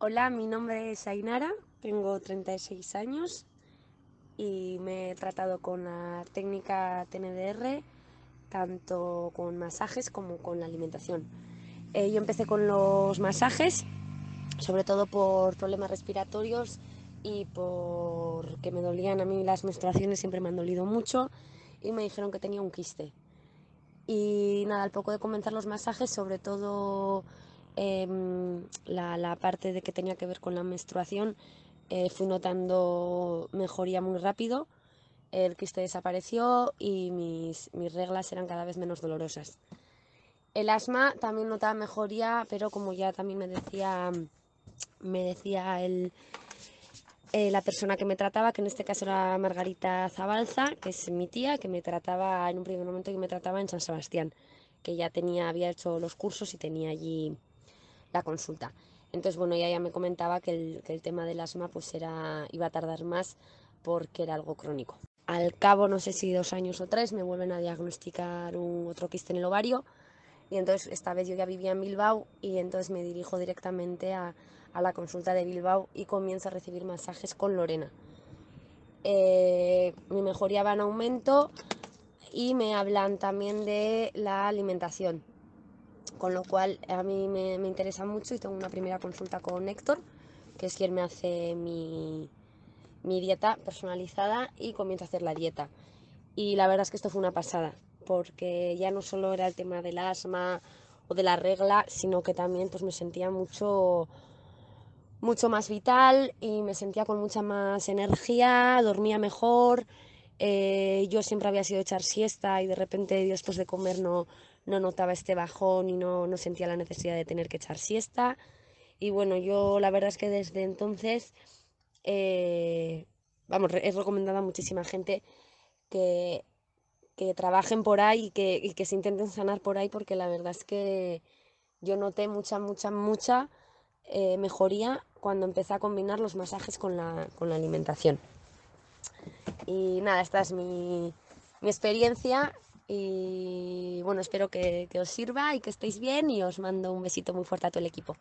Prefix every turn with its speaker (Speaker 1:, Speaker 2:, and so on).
Speaker 1: Hola, mi nombre es Ainara, tengo 36 años y me he tratado con la técnica TNDR, tanto con masajes como con la alimentación. Eh, yo empecé con los masajes, sobre todo por problemas respiratorios y porque me dolían a mí las menstruaciones, siempre me han dolido mucho y me dijeron que tenía un quiste. Y nada, al poco de comenzar los masajes, sobre todo Em, la, parte de que tenía que ver con la menstruación, eh, fui notando mejoría muy rápido, el quiste desapareció y mis, mis reglas eran cada vez menos dolorosas. El asma también notaba mejoría, pero como ya también me decía, me decía el, eh, la persona que me trataba, que en este caso era Margarita Zabalza, que es mi tía, que me trataba en un primer momento que me trataba en San Sebastián, que ya tenía, había hecho los cursos y tenía allí la consulta. Entonces, bueno, ella ya me comentaba que el, tema del asma pues era, iba a tardar más porque era algo crónico. Al cabo, no sé si dos años o tres, me vuelven a diagnosticar un otro quiste en el ovario y entonces esta vez yo ya vivía en Bilbao y entonces me dirijo directamente a, la consulta de Bilbao y comienzo a recibir masajes con Lorena. Eh, mi mejoría va en aumento y me hablan también de la alimentación con lo cual a mí me, interesa mucho y tengo una primera consulta con Héctor, que es quien me hace mi, dieta personalizada y comienzo a hacer la dieta. Y la verdad es que esto fue una pasada, porque ya no solo era el tema del asma o de la regla, sino que también pues me sentía mucho mucho más vital y me sentía con mucha más energía, dormía mejor. Eh, yo siempre había sido echar siesta y de repente después de comer no, no notaba este bajón y no, no sentía la necesidad de tener que echar siesta. Y bueno, yo la verdad es que desde entonces, eh, vamos, he recomendado a muchísima gente que, que trabajen por ahí y que, que, se intenten sanar por ahí, porque la verdad es que yo noté mucha, mucha, mucha eh, mejoría cuando empecé a combinar los masajes con la, con la alimentación. Y nada, esta es mi, mi experiencia y bueno, espero que, que os sirva y que estéis bien y os mando un besito muy fuerte a todo el equipo.